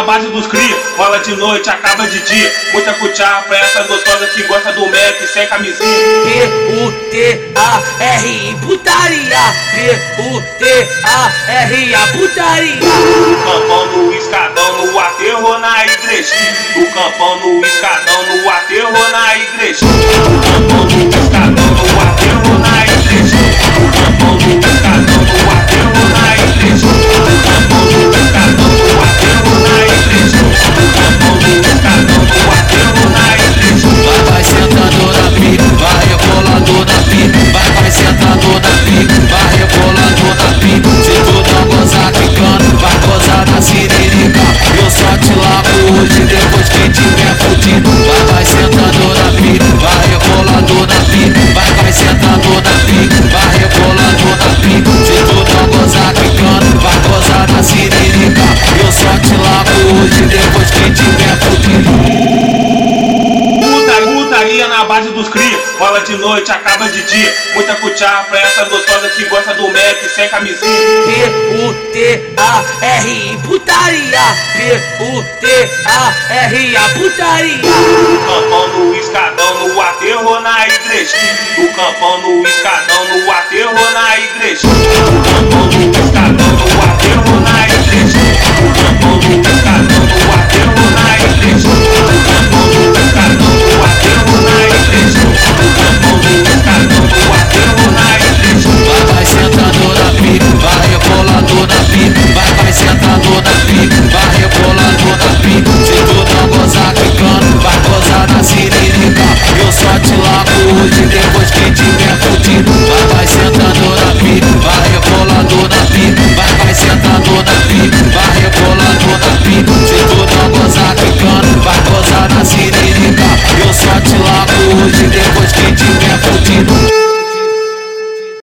na base dos cria, rola de noite, acaba de dia. Muita cuchara pra essa gostosa que gosta do Mac sem camisinha. P-U-T-A-R, putaria. P-U-T-A-R, a putaria. O campão no escadão, no aterro na igrejinha. O campão no escadão, no aterro na igrejinha. O campão no escadão, base dos cria, rola de noite, acaba de dia. Muita cuchara pra essa gostosa que gosta do Mac sem camisinha. P-U-T-A-R, putaria. P-U-T-A-R, a putaria. O campão no escadão, no aterro na igrejinha. O campão no escadão, no aterro na igrejinha.